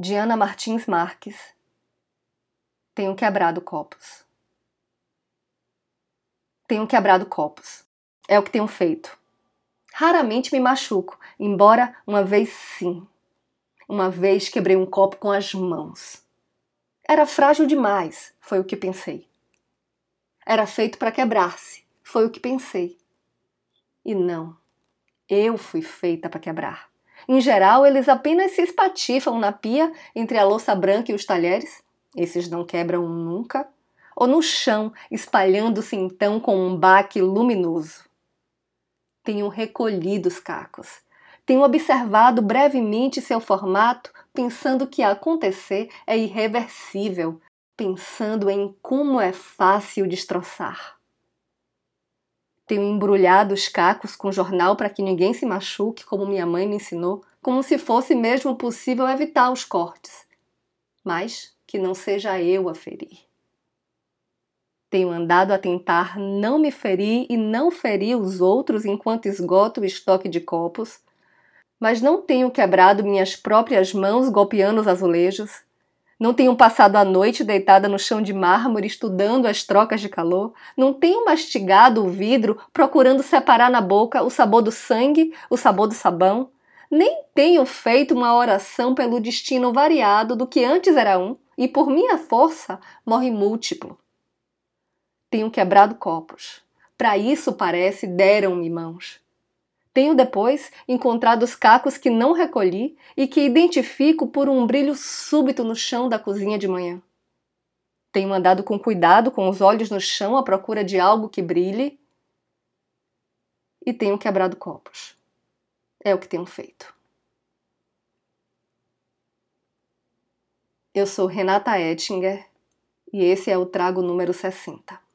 Diana Martins Marques. Tenho quebrado copos. Tenho quebrado copos. É o que tenho feito. Raramente me machuco, embora uma vez sim. Uma vez quebrei um copo com as mãos. Era frágil demais, foi o que pensei. Era feito para quebrar-se, foi o que pensei. E não, eu fui feita para quebrar. Em geral, eles apenas se espatifam na pia entre a louça branca e os talheres. Esses não quebram nunca. Ou no chão, espalhando-se então com um baque luminoso. Tenho recolhido os cacos. Tenho observado brevemente seu formato, pensando que acontecer é irreversível, pensando em como é fácil destroçar. Tenho embrulhado os cacos com jornal para que ninguém se machuque, como minha mãe me ensinou, como se fosse mesmo possível evitar os cortes. Mas que não seja eu a ferir. Tenho andado a tentar não me ferir e não ferir os outros enquanto esgoto o estoque de copos, mas não tenho quebrado minhas próprias mãos golpeando os azulejos, não tenho passado a noite deitada no chão de mármore estudando as trocas de calor. Não tenho mastigado o vidro procurando separar na boca o sabor do sangue, o sabor do sabão. Nem tenho feito uma oração pelo destino variado do que antes era um e por minha força morre múltiplo. Tenho quebrado copos. Para isso, parece, deram-me mãos. Tenho depois encontrado os cacos que não recolhi e que identifico por um brilho súbito no chão da cozinha de manhã. Tenho andado com cuidado, com os olhos no chão, à procura de algo que brilhe. E tenho quebrado copos. É o que tenho feito. Eu sou Renata Ettinger e esse é o trago número 60.